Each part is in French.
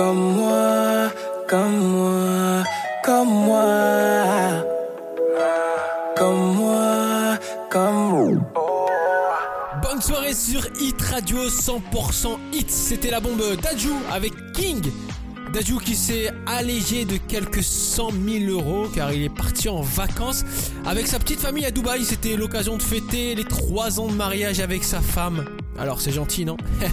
Comme moi, comme moi, comme moi. Comme moi, comme Bonne soirée sur Hit Radio 100% Hit. C'était la bombe Dajou avec King. Dajou qui s'est allégé de quelques 100 000 euros car il est parti en vacances avec sa petite famille à Dubaï. C'était l'occasion de fêter les 3 ans de mariage avec sa femme. Alors c'est gentil, non?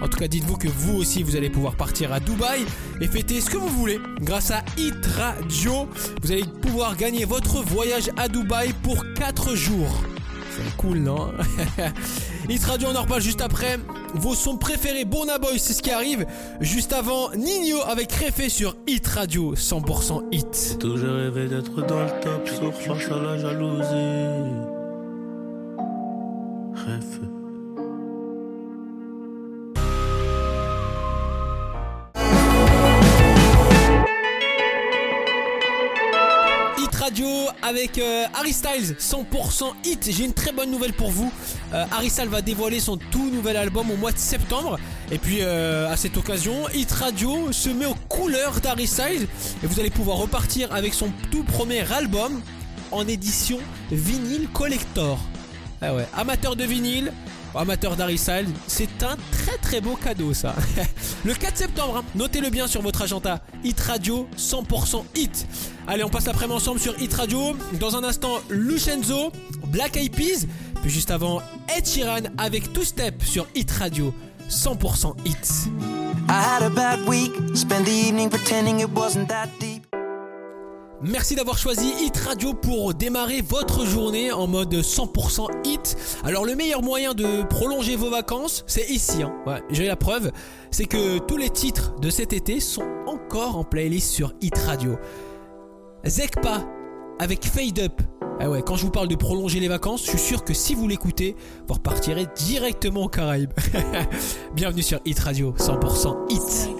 En tout cas, dites-vous que vous aussi, vous allez pouvoir partir à Dubaï et fêter ce que vous voulez. Grâce à Hit Radio, vous allez pouvoir gagner votre voyage à Dubaï pour 4 jours. C'est cool, non? Hit Radio, on en reparle juste après. Vos sons préférés, Burna Boy, c'est ce qui arrive. Juste avant, Nino avec Réfé sur Hit Radio, 100% Hit. Rêvé d'être dans le top, sauf face à la jalousie. Réfé. Avec euh, Harry Styles 100% hit. J'ai une très bonne nouvelle pour vous. Euh, Harry Styles va dévoiler son tout nouvel album au mois de septembre. Et puis euh, à cette occasion, Hit Radio se met aux couleurs d'Harry Styles et vous allez pouvoir repartir avec son tout premier album en édition vinyle collector. Ah ouais, amateur de vinyle, amateur d'Harry c'est un très très beau cadeau ça. le 4 septembre, hein. notez-le bien sur votre agenda. Hit Radio 100% hit. Allez, on passe l'après-midi ensemble sur Hit Radio. Dans un instant, Lucenzo, Black Eyed Peas, puis juste avant Ed avec Two Step sur Hit Radio 100% hit. I had a bad week, spent the evening pretending it wasn't that deep. Merci d'avoir choisi Hit Radio pour démarrer votre journée en mode 100% hit. Alors le meilleur moyen de prolonger vos vacances, c'est ici. Hein. J'ai la preuve, c'est que tous les titres de cet été sont encore en playlist sur Hit Radio. Zekpa avec Fade Up. Ah ouais, quand je vous parle de prolonger les vacances, je suis sûr que si vous l'écoutez, vous repartirez directement aux Caraïbes. Bienvenue sur Hit Radio 100% hit.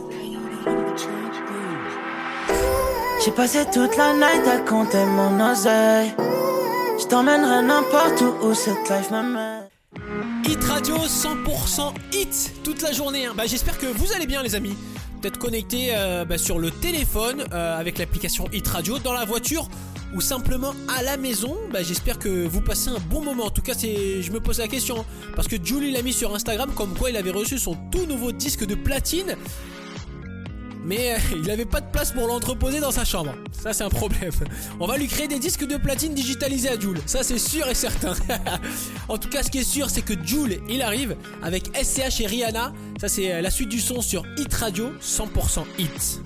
J'ai passé toute la night à compter mon oseille. Je t'emmènerai n'importe où où cette life m'amène. Hit Radio 100% hit toute la journée. hein. Bah, J'espère que vous allez bien les amis. Peut-être connecté euh, bah, sur le téléphone euh, avec l'application Hit Radio, dans la voiture ou simplement à la maison. Bah, J'espère que vous passez un bon moment. En tout cas, je me pose la question. hein. Parce que Julie l'a mis sur Instagram comme quoi il avait reçu son tout nouveau disque de platine. Mais euh, il n'avait pas de place pour l'entreposer dans sa chambre. Ça, c'est un problème. On va lui créer des disques de platine digitalisés à Joule. Ça, c'est sûr et certain. en tout cas, ce qui est sûr, c'est que Joule, il arrive avec SCH et Rihanna. Ça, c'est euh, la suite du son sur Hit Radio 100% Hit.